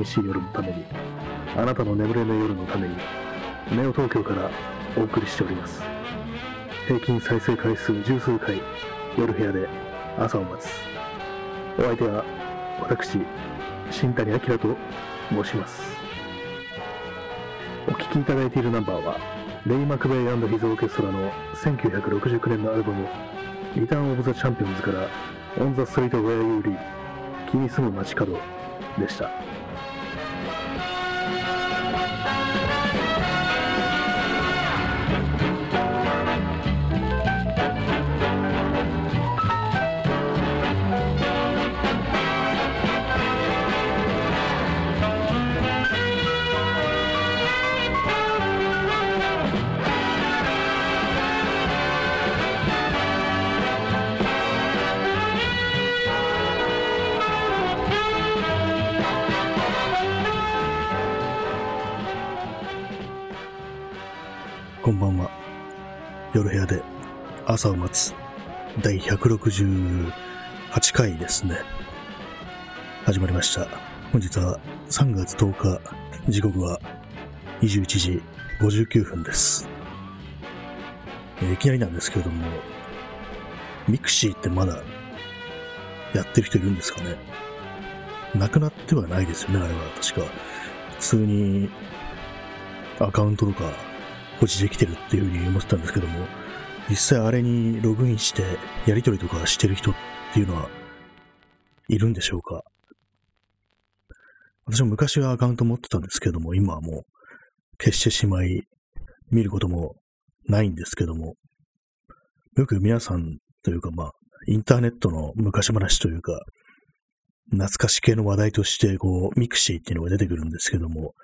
寂しい夜のために、あなたの眠れぬ夜のために、ネオ東京からお送りしております。平均再生回数十数回、夜部屋で朝を待つ。お相手は、私、新谷明と申します。お聴きいただいているナンバーは、レイ・マクベイヒズ・オーケストラの1969年のアルバム、リターン・オブ・ザ・チャンピオンズから、オン・ザ・ストリート・ウェア・ユー・リー、君住む街角でした。こんばんは。夜部屋で朝を待つ第168回ですね。始まりました。本日は3月10日、時刻は21時59分です。えーいきなりなんですけれども、ミクシーってまだやってる人いるんですかね？なくなってはないですよね、あれは確か。普通にアカウントとか保持できてるっていうふうに思ってたんですけども、実際あれにログインしてやり取りとかしてる人っていうのはいるんでしょうか？私も昔はアカウント持ってたんですけども、今はもう消してしまい、見ることもないんですけども、よく皆さんというかまあ、インターネットの昔話というか、懐かし系の話題として、こう、ミクシーっていうのが出てくるんですけども、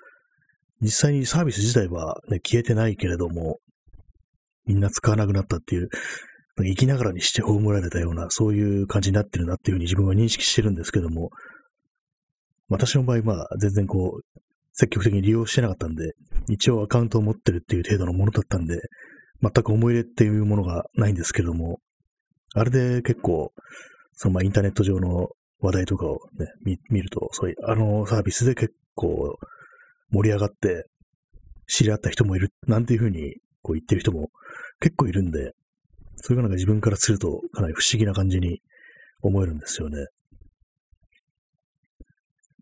実際にサービス自体は、ね、消えてないけれども、みんな使わなくなったっていう、生きながらにして葬られたような、そういう感じになってるなっていうふうに自分は認識してるんですけども、私の場合、まあ、全然こう、積極的に利用してなかったんで、一応アカウントを持ってるっていう程度のものだったんで、全く思い入れっていうものがないんですけども、あれで結構、そのまあインターネット上の話題とかをね、見見ると、そういう、あのサービスで結構盛り上がって、知り合った人もいる、なんていうふうにこう言ってる人も結構いるんで、それがなんか自分からするとかなり不思議な感じに思えるんですよね。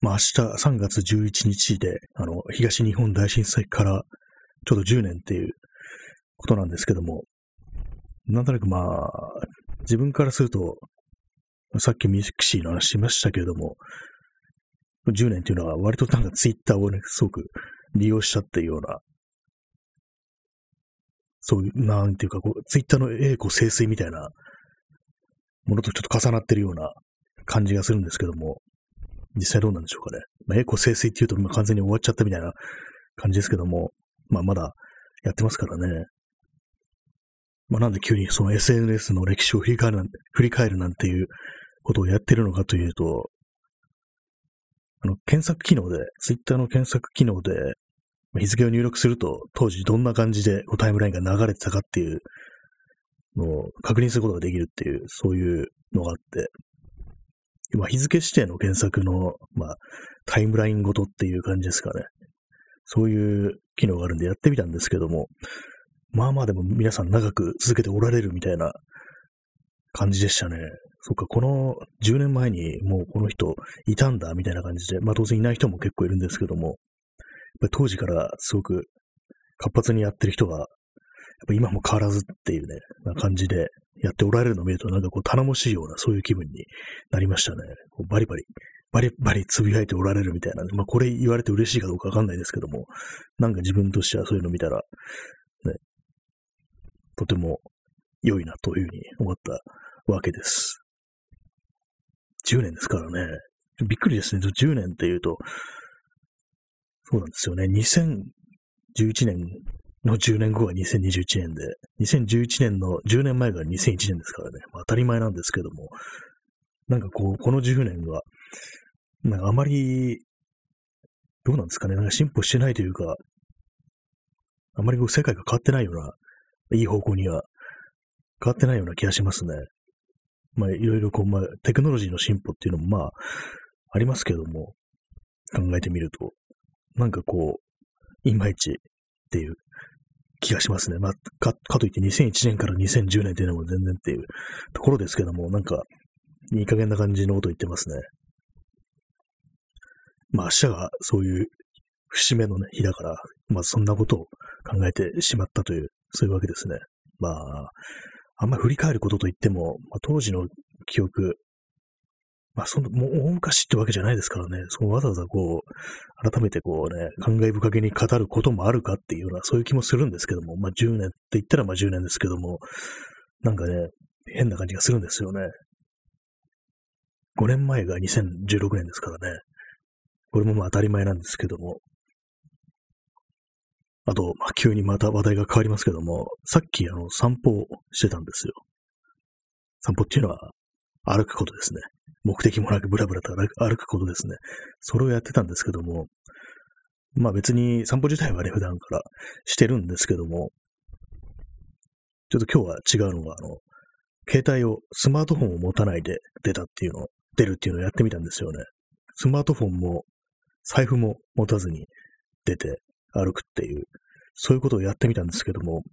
まあ明日3月11日で、あの、東日本大震災からちょうど10年っていうことなんですけども、なんとなくまあ、自分からすると、さっきミクシーの話しましたけれども、10年っていうのは割となんかツイッターをね、すごく利用しちゃっていうような、そういう、なんていうか、こう、ツイッターの栄枯盛衰みたいなものとちょっと重なってるような感じがするんですけども、実際どうなんでしょうかね。まあ、栄枯盛衰っていうと、まあ、完全に終わっちゃったみたいな感じですけども、まあ、まだやってますからね。まあ、なんで急にその SNS の歴史を振り返るなんて、振り返るなんていうことをやってるのかというと、あの、検索機能で、ツイッターの検索機能で、日付を入力すると、当時どんな感じでタイムラインが流れてたかっていうのを確認することができるっていう、そういうのがあって、まあ、日付指定の検索の、まあ、タイムラインごとっていう感じですかね。そういう機能があるんでやってみたんですけども、まあまあでも皆さん長く続けておられるみたいな感じでしたね。そっか、この10年前にもうこの人いたんだみたいな感じで、まあ当然いない人も結構いるんですけども、当時からすごく活発にやってる人が、やっぱ今も変わらずっていうね、な感じでやっておられるのを見るとなんかこう頼もしいようなそういう気分になりましたね。こうバリバリ、バリバリつぶやいておられるみたいな。まあこれ言われて嬉しいかどうかわかんないですけども、なんか自分としてはそういうの見たら、ね、とても良いなというふうに思ったわけです。10年ですからね。びっくりですね。10年っていうと、そうなんですよね。2011年の10年後が2021年で、2011年の10年前が2001年ですからね。まあ、当たり前なんですけども、なんかこう、この10年は、なんかあまり、どうなんですかね。なんか進歩してないというか、あまりこう世界が変わってないような、いい方向には変わってないような気がしますね。まあ、いろいろこう、まあ、テクノロジーの進歩っていうのもまあ、ありますけども、考えてみると、なんかこう、いまいちっていう気がしますね。まあ、か、かといって2001年から2010年っていうのも全然っていうところですけども、なんか、いい加減な感じのこと言ってますね。まあ明日がそういう節目のね、日だから、まあそんなことを考えてしまったという、そういうわけですね。まあ、あんまり振り返ることといっても、まあ、当時の記憶、まあその、もう大昔ってわけじゃないですからね、そのわざわざこう、改めてこうね、感慨深げに語ることもあるかっていうような、そういう気もするんですけども、まあ10年って言ったらまあ10年ですけども、なんかね、変な感じがするんですよね。5年前が2016年ですからね。これもまあ当たり前なんですけども。あと、まあ、急にまた話題が変わりますけども、さっきあの散歩をしてたんですよ。散歩っていうのは歩くことですね。目的もなくブラブラと歩くことですね。それをやってたんですけども、まあ別に散歩自体はね、普段からしてるんですけども、ちょっと今日は違うのが、あの、携帯を、スマートフォンを持たないで出たっていうの、出るっていうのをやってみたんですよね。スマートフォンも財布も持たずに出て歩くっていう、そういうことをやってみたんですけども、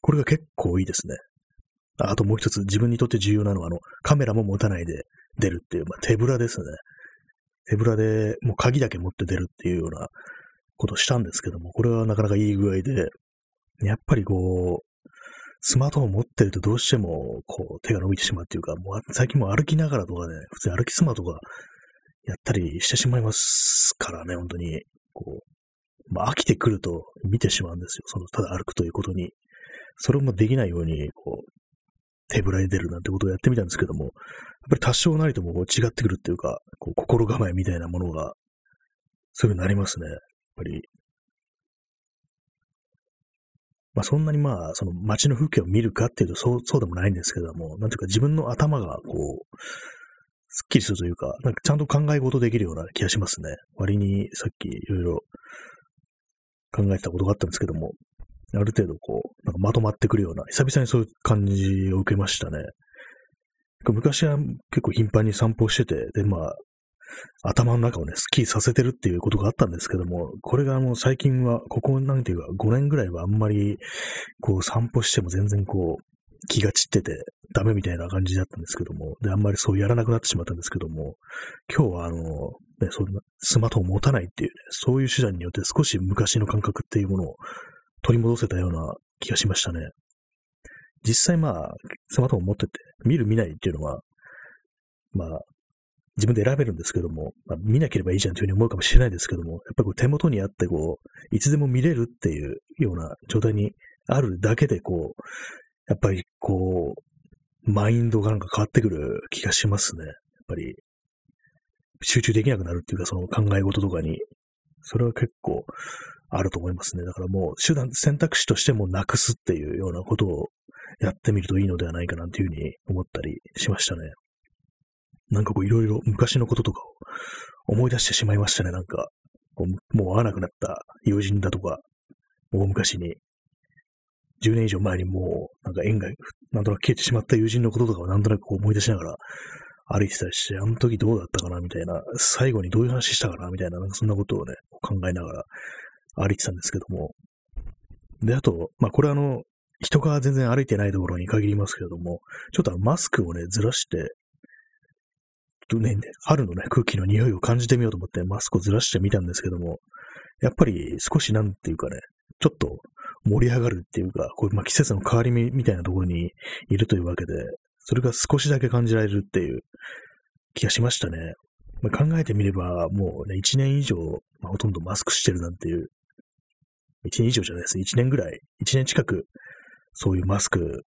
これが結構いいですね。あともう一つ自分にとって重要なのは、あの、カメラも持たないで出るっていう、まあ、手ぶらですね。手ぶらでもう鍵だけ持って出るっていうようなことをしたんですけども、これはなかなかいい具合で、やっぱりこう、スマートフォン持ってるとどうしても、こう、手が伸びてしまうっていうか、もう最近も歩きながらとかね、普通に歩きスマートとかやったりしてしまいますからね、本当に。こう、まあ、飽きてくると見てしまうんですよ。その、ただ歩くということに。それもできないように、こう、手ぶらに出るなんてことをやってみたんですけども、やっぱり多少なりともこう違ってくるっていうか、こう心構えみたいなものが、そういうふうになりますね。やっぱり、まあそんなにまあ、その街の風景を見るかっていうとそう、そうでもないんですけども、なんていうか自分の頭がこう、すっきりするというか、なんかちゃんと考え事できるような気がしますね。割にさっきいろいろ考えてたことがあったんですけども、ある程度こう、なんかまとまってくるような、久々にそういう感じを受けましたね。昔は結構頻繁に散歩してて、で、まあ、頭の中をね、スッキリさせてるっていうことがあったんですけども、これがもう最近は、ここなんていうか5年ぐらいはあんまり、こう散歩しても全然こう、気が散っててダメみたいな感じだったんですけども、で、あんまりそうやらなくなってしまったんですけども、今日はあの、ね、そんなスマートフォン持たないっていうね、そういう手段によって少し昔の感覚っていうものを取り戻せたような気がしましたね。実際まあ、スマートフォン持ってて、見る見ないっていうのは、まあ、自分で選べるんですけども、まあ、見なければいいじゃんというふうに思うかもしれないですけども、やっぱり手元にあってこう、いつでも見れるっていうような状態にあるだけでこう、やっぱりこう、マインドがなんか変わってくる気がしますね。やっぱり、集中できなくなるっていうか、その考え事とかに、それは結構あると思いますね。だからもう手段、選択肢としてもなくすっていうようなことをやってみるといいのではないかなというふうに思ったりしましたね。なんかこういろいろ昔のこととかを思い出してしまいましたね。なんか、こうもう会わなくなった友人だとか、大昔に、10年以上前にもう、なんか縁が、なんとなく消えてしまった友人のこととかをなんとなくこう思い出しながら歩いてたりして、あの時どうだったかなみたいな、最後にどういう話したかなみたいな、なんかそんなことをね、考えながら歩いてたんですけども。で、あと、まあこれあの、人が全然歩いてないところに限りますけれども、ちょっとあのマスクをね、ずらして、とね、春のね、空気の匂いを感じてみようと思ってマスクをずらしてみたんですけども、やっぱり少しなんていうかね、ちょっと盛り上がるっていうか、こうまあ、季節の変わり目みたいなところにいるというわけで、それが少しだけ感じられるっていう気がしましたね。まあ、考えてみれば、もうね、1年以上、まあ、ほとんどマスクしてるなんていう、1年以上じゃないです。1年ぐらい、1年近く、そういうマスク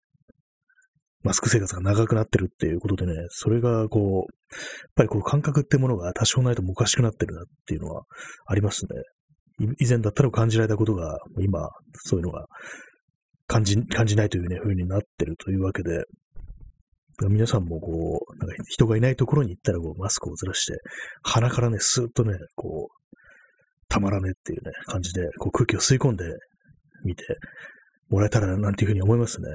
マスク生活が長くなってるっていうことでね、それがこう、やっぱりこう感覚ってものが多少ないともおかしくなってるなっていうのはありますね。以前だったら感じられたことが、今、そういうのが感じ、感じないというね、風になってるというわけで、皆さんもこう、なんか人がいないところに行ったらこうマスクをずらして、鼻からね、スーッとね、こう、たまらねっていうね、感じで、こう空気を吸い込んでみてもらえたらなんていうふうに思いますね。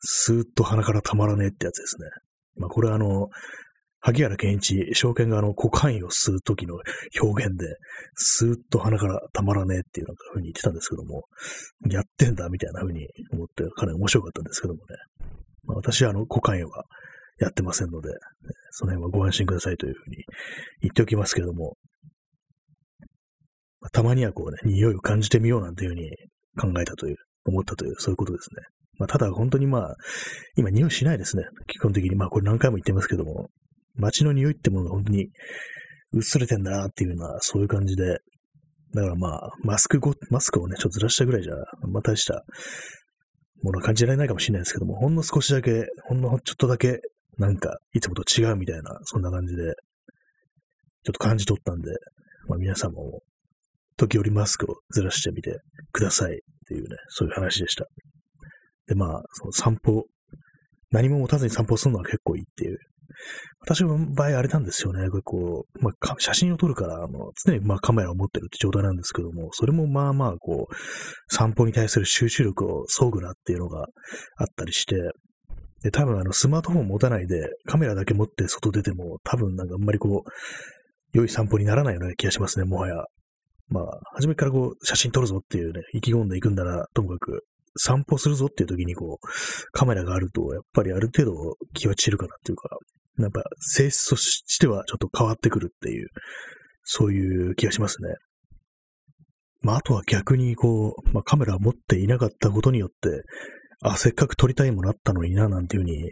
スーッと鼻からたまらねえってやつですね。まあこれはあの、萩原健一、証券があの、股間を吸う時の表現で、スーッと鼻からたまらねえっていうなんか風に言ってたんですけども、やってんだみたいな風に思って、かなり面白かったんですけどもね。まあ、私はあの、股間はやってませんので、その辺はご安心くださいというふうに言っておきますけども、たまにはこうね、匂いを感じてみようなんていうふうに考えたという、思ったという、そういうことですね。まあ、ただ本当にまあ、今匂いしないですね。基本的に。まあこれ何回も言ってますけども、街の匂いってものが本当に薄れてんだなっていうのは、そういう感じで、だからまあ、マスクご、マスクをね、ちょっとずらしたぐらいじゃ、まあ大したものは感じられないかもしれないですけども、ほんの少しだけ、ほんのちょっとだけ、なんか、いつもと違うみたいな、そんな感じで、ちょっと感じ取ったんで、まあ皆さんも、時折マスクをずらしてみてくださいっていうね、そういう話でした。で、まあ、その散歩、何も持たずに散歩するのは結構いいっていう私の場合あれなんですよね。こう、まあ、写真を撮るから、あの、常にまあカメラを持ってるって状態なんですけども、それもまあまあ、こう、散歩に対する集中力を削ぐなっていうのがあったりして、で、多分あの、スマートフォン持たないで、カメラだけ持って外出ても、多分なんかあんまりこう、良い散歩にならないような気がしますね、もはや。まあ、初めからこう、写真撮るぞっていうね、意気込んでいくんなら、ともかく、散歩するぞっていう時にこう、カメラがあると、やっぱりある程度気は散るかなっていうか、やっぱ性質としてはちょっと変わってくるっていう、そういう気がしますね。まあ、あとは逆にこう、まあ、カメラ持っていなかったことによって、あ、せっかく撮りたいものあったのにな、なんていうふうに、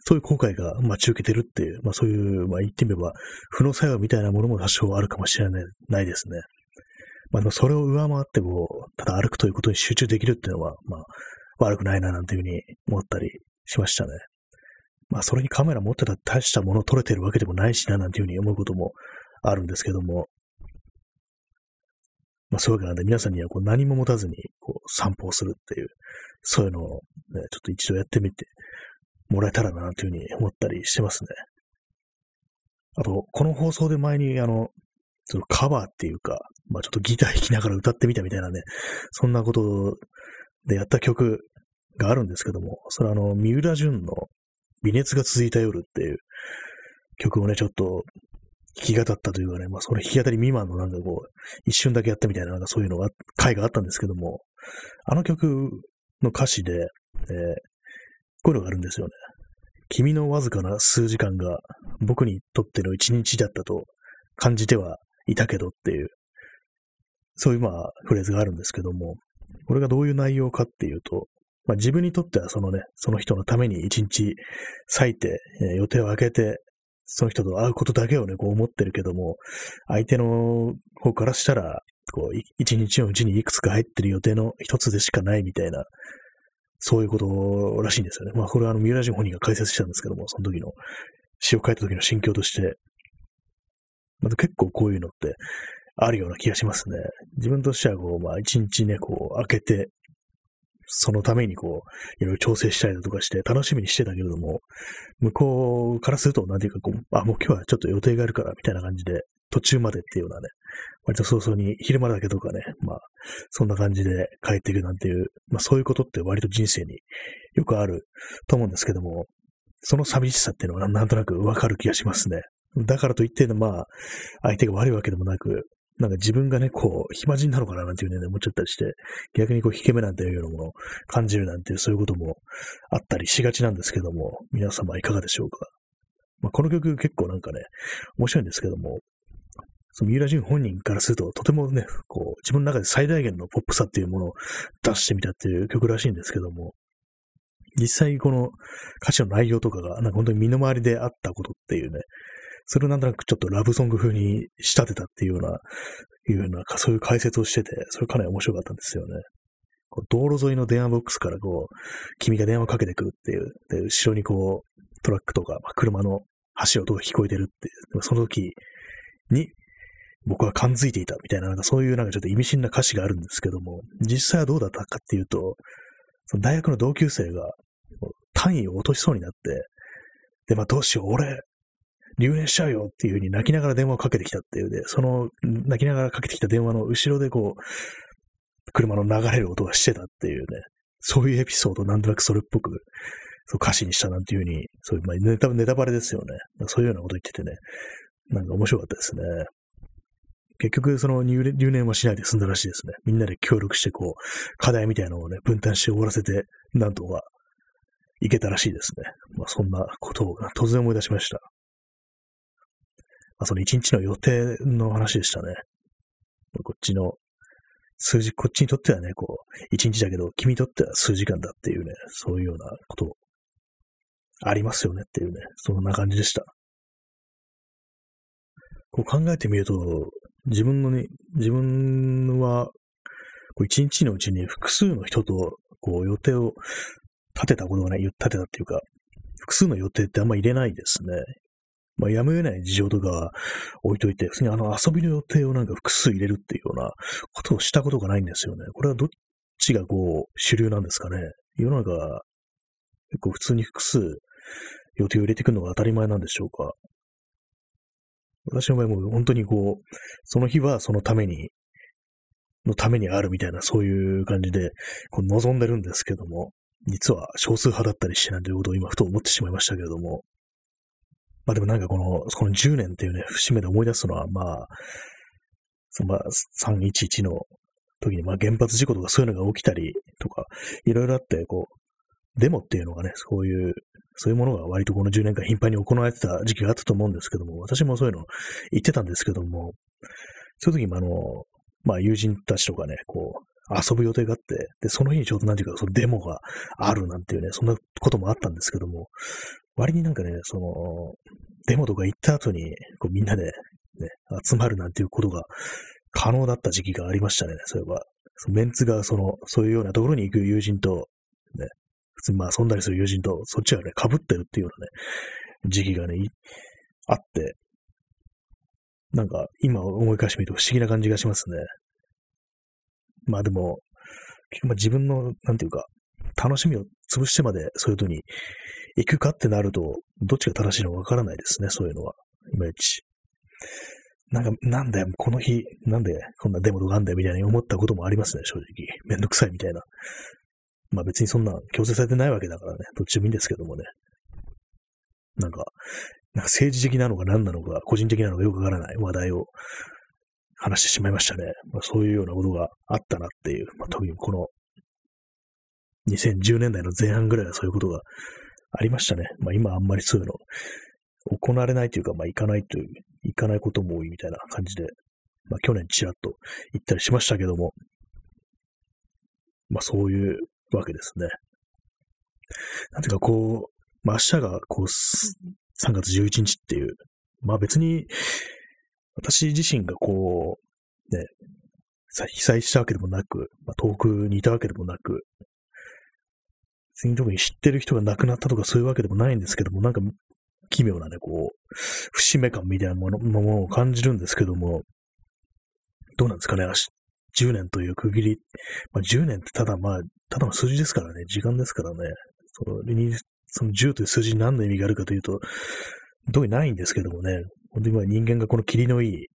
そういう後悔が待ち受けてるっていう、まあそういう、まあ言ってみれば、負の作用みたいなものも多少あるかもしれないないですね。まあでもそれを上回ってこう、ただ歩くということに集中できるっていうのは、まあ悪くないななんていうふうに思ったりしましたね。まあ、それにカメラ持ってたら大したもの撮れてるわけでもないしな、なんていうふうに思うこともあるんですけども、まあ、そういうわけなんで、皆さんにはこう何も持たずにこう散歩をするっていう、そういうのを、ね、ちょっと一度やってみてもらえたらな、というふうに思ったりしてますね。あと、この放送で前に、あの、そのカバーっていうか、まあちょっとギター弾きながら歌ってみたみたいなね、そんなことでやった曲があるんですけども、それはあの、三浦淳の微熱が続いた夜っていう曲をね、ちょっと弾き語ったというかね、まあその弾き語り未満のなんかこう、一瞬だけやったみたいな、なんかそういうのが、回があったんですけども、あの曲の歌詞で、えー、こういうのがあるんですよね。君のわずかな数時間が僕にとっての一日だったと感じてはいたけどっていう、そういうまあフレーズがあるんですけども、これがどういう内容かっていうと、まあ、自分にとってはそのね、その人のために一日割いて、えー、予定を空けて、その人と会うことだけをね、こう思ってるけども、相手の方からしたら、こう、一日のうちにいくつか入ってる予定の一つでしかないみたいな、そういうことらしいんですよね。まあ、これはあの、三浦人本人が解説したんですけども、その時の、詩を書いた時の心境として、また結構こういうのってあるような気がしますね。自分としてはこう、まあ一日ね、こう開けて、そのためにこう、いろいろ調整したりだとかして楽しみにしてたけれども、向こうからすると、なんていうかこう、あ、もう今日はちょっと予定があるから、みたいな感じで、途中までっていうようなね、割と早々に昼間だけとかね、まあ、そんな感じで帰っていくなんていう、まあそういうことって割と人生によくあると思うんですけども、その寂しさっていうのはなんとなくわかる気がしますね。だからといって、まあ、相手が悪いわけでもなく、なんか自分がね、こう、暇人なのかななんていうね、思っちゃったりして、逆にこう、引け目なんていうようなものを感じるなんていう、そういうこともあったりしがちなんですけども、皆様いかがでしょうか。まあ、この曲結構なんかね、面白いんですけども、その三浦淳本人からすると、とてもね、こう、自分の中で最大限のポップさっていうものを出してみたっていう曲らしいんですけども、実際この歌詞の内容とかが、なんか本当に身の回りであったことっていうね、それをなんとなくちょっとラブソング風に仕立てたっていうような、いうような、そういう解説をしてて、それかなり面白かったんですよね。こう道路沿いの電話ボックスからこう、君が電話かけてくるっていう、で、後ろにこう、トラックとか、まあ、車の走る音が聞こえてるっていう、その時に、僕は感づいていたみたいな、なんかそういうなんかちょっと意味深な歌詞があるんですけども、実際はどうだったかっていうと、その大学の同級生が単位を落としそうになって、で、まあどうしよう、俺、留年しちゃうよっていう風に泣きながら電話をかけてきたっていうで、その泣きながらかけてきた電話の後ろでこう、車の流れる音がしてたっていうね、そういうエピソードなんとなくそれっぽくそう歌詞にしたなんていうふうに、そういう、まあ、ネタネタバレですよね。そういうようなこと言っててね、なんか面白かったですね。結局、その入念はしないで済んだらしいですね。みんなで協力して、こう、課題みたいなのをね、分担して終わらせて、なんとかいけたらしいですね。まあ、そんなことを突然思い出しました。まあ、その一日の予定の話でしたね。こっちの数字、こっちにとってはね、こう、一日だけど、君にとっては数時間だっていうね、そういうようなことありますよねっていうね、そんな感じでした。こう考えてみると、自分のね、自分は、こう一日のうちに複数の人と、こう予定を立てたことがない、立てたっていうか、複数の予定ってあんま入れないですね。まあ、やむを得ない事情とかは置いといて、普通にあの遊びの予定をなんか複数入れるっていうようなことをしたことがないんですよね。これはどっちがこう主流なんですかね。世の中、結構普通に複数予定を入れていくのが当たり前なんでしょうか。私の場合も本当にこう、その日はそのために、のためにあるみたいな、そういう感じで、こう望んでるんですけども、実は少数派だったりしてなんていうことを今ふと思ってしまいましたけれども、まあでもなんかこの、この10年っていうね、節目で思い出すのは、まあ、そのまあ311の時に、まあ原発事故とかそういうのが起きたりとか、いろいろあって、こう、デモっていうのがね、そういうそういうものが割とこの10年間頻繁に行われてた時期があったと思うんですけども、私もそういうの言ってたんですけども、そういう時もあの、まあ友人たちとかね、こう、遊ぶ予定があって、で、その日にちょうどなんていうか、そのデモがあるなんていうね、そんなこともあったんですけども、割になんかね、その、デモとか行った後に、こうみんなで、ね、集まるなんていうことが可能だった時期がありましたね、そういえば。メンツがその、そういうようなところに行く友人と、ね、普通にまあ遊んだりする友人と、そっちがね、被ってるっていうようなね、時期がね、あって、なんか今思い返してみると不思議な感じがしますね。まあでも、まあ、自分の、なんていうか、楽しみを潰してまでそういうとに行くかってなると、どっちが正しいのかわからないですね、そういうのは。いまいち。なんか、なんだよ、この日、なんでこんなデモとかあんだよ、みたいに思ったこともありますね、正直。めんどくさいみたいな。まあ別にそんな強制されてないわけだからね、どっちでもいいんですけどもね。なんか、なんか政治的なのか何なのか、個人的なのかよくわからない話題を話してしまいましたね。まあ、そういうようなことがあったなっていう、まあ、特にこの2010年代の前半ぐらいはそういうことがありましたね。まあ今あんまりそういうの行われないというか、まあ行かないという、行かないことも多いみたいな感じで、まあ去年ちらっと行ったりしましたけども、まあそういうわけですね。なんていうかこう、まあ、明日がこう、3月11日っていう、まあ別に、私自身がこう、ね、被災したわけでもなく、まあ、遠くにいたわけでもなく、別に特に知ってる人が亡くなったとかそういうわけでもないんですけども、なんか奇妙なね、こう、節目感みたいなものものを感じるんですけども、どうなんですかね、10年という区切り、まあ、10年ってただまあ、ただの数字ですからね、時間ですからね、それに、その10という数字に何の意味があるかというと、特にないんですけどもね、本当に今人間がこの霧のいい、ね、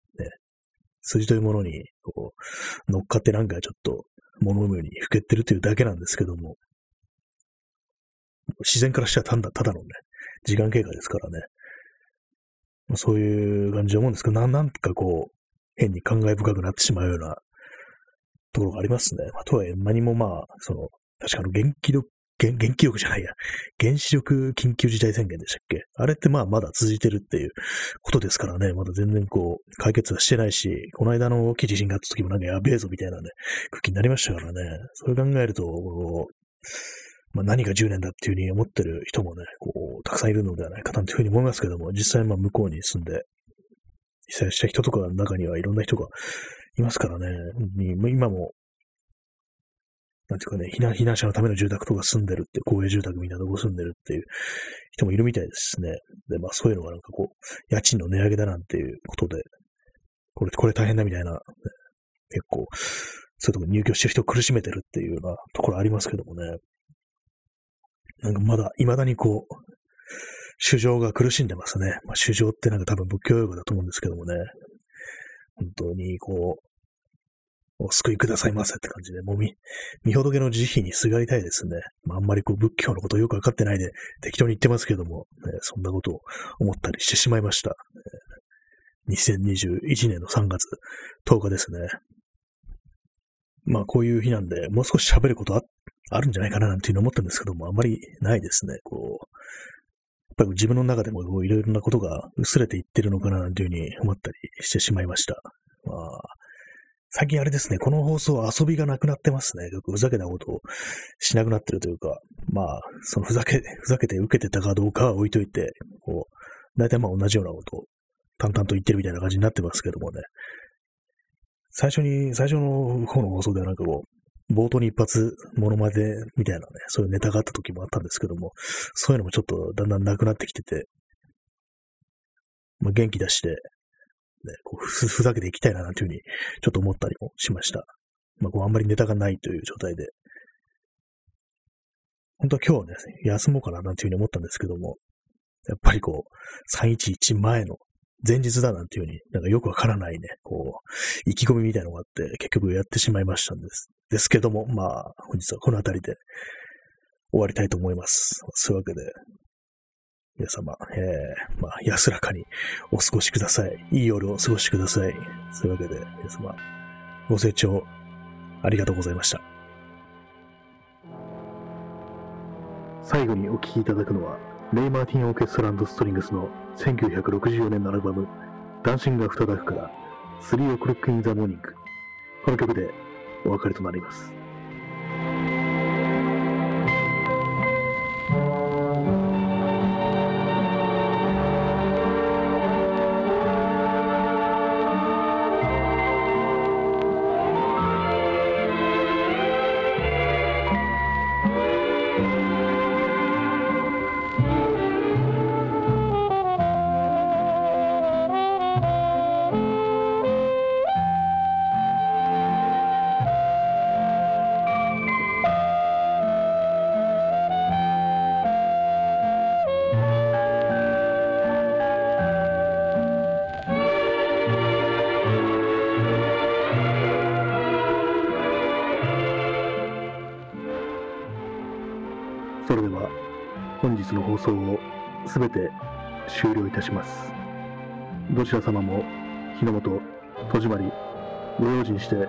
数字というものに、こう、乗っかってなんかちょっと、物のようにふけってるというだけなんですけども、自然からしたらただただのね、時間経過ですからね、まあ、そういう感じで思うんですけど、ななんかこう、変に感慨深くなってしまうようなところがありますね。まあ、とはいえ、何もまあ、その、確かの元気力、元元気力じゃないや、原子力緊急事態宣言でしたっけ？あれってまあまだ続いてるっていうことですからね、まだ全然こう、解決はしてないし、この間の大きい地震があった時もなんかやべえぞみたいなね、空気になりましたからね、それ考えると、まあ、何が10年だっていうふうに思ってる人もね、こう、たくさんいるのではないかなというふうに思いますけども、実際まあ向こうに住んで、被災した人とかの中にはいろんな人がいますからね。今も、なんていうかね、避難避難者のための住宅とか住んでるって、公営住宅みたいなとこ住んでるっていう人もいるみたいですね。で、まあそういうのがなんかこう、家賃の値上げだなんていうことで、これ、これ大変だみたいな、結構、そういうとこ入居してる人を苦しめてるっていうようなところありますけどもね。なんかまだ、未だにこう、主情が苦しんでますね。まあ、主情ってなんか多分仏教用語だと思うんですけどもね。本当にこう、お救いくださいませって感じで、もうみ、見仏の慈悲にすがりたいですね。まあ、あんまりこう仏教のことよくわかってないで適当に言ってますけども、ね、そんなことを思ったりしてしまいました。2021年の3月10日ですね。まあこういう日なんで、もう少し喋ることああるんじゃないかななんていうの思ったんですけども、あまりないですね。こう、やっぱり自分の中でもいろいろなことが薄れていってるのかななんていうふうに思ったりしてしまいました。まあ、最近あれですね、この放送は遊びがなくなってますね。よくふざけたことをしなくなってるというか、まあ、そのふざけ、ふざけて受けてたかどうかは置いといて、こう、大体まあ同じようなことを淡々と言ってるみたいな感じになってますけどもね。最初に、最初の方の放送ではなんかこう、冒頭に一発モノマネみたいなね、そういうネタがあった時もあったんですけども、そういうのもちょっとだんだんなくなってきてて、まあ、元気出して、ね、こうふふざけていきたいななんていうふうにちょっと思ったりもしました。まあ、こうあんまりネタがないという状態で。本当は今日はね、休もうかななんていうふうに思ったんですけども、やっぱりこう、311前の前日だなんていうふうになんかよくわからないね、こう、意気込みみたいなのがあって、結局やってしまいましたんです。ですけども、まあ、本日はこの辺りで終わりたいと思います。そういうわけで、皆様、えー、まあ、安らかにお過ごしください。いい夜をお過ごしください。そういうわけで、皆様、ご清聴ありがとうございました。最後にお聴きいただくのは、レイ・マーティン・オーケストラストリングスの1964年のアルバム、ダンシング・アフターダークから、スリー・オクロック・イン・ザ・モーニング。この曲でお別れとなります。の放送をすべて終了いたします。どちら様も日の元、戸締まり、ご用心して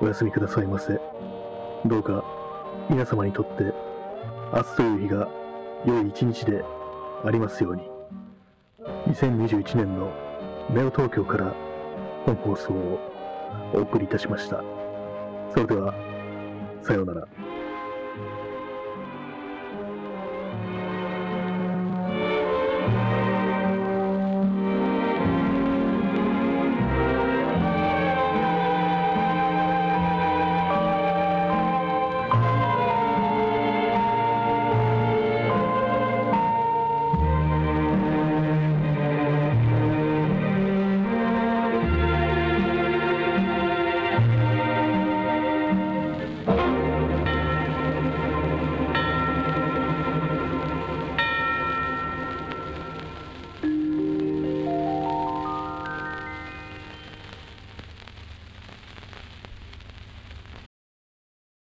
お休みくださいませ。どうか皆様にとって明日という日が良い一日でありますように。2021年のネオ東京から本放送をお送りいたしました。それでは、さようなら。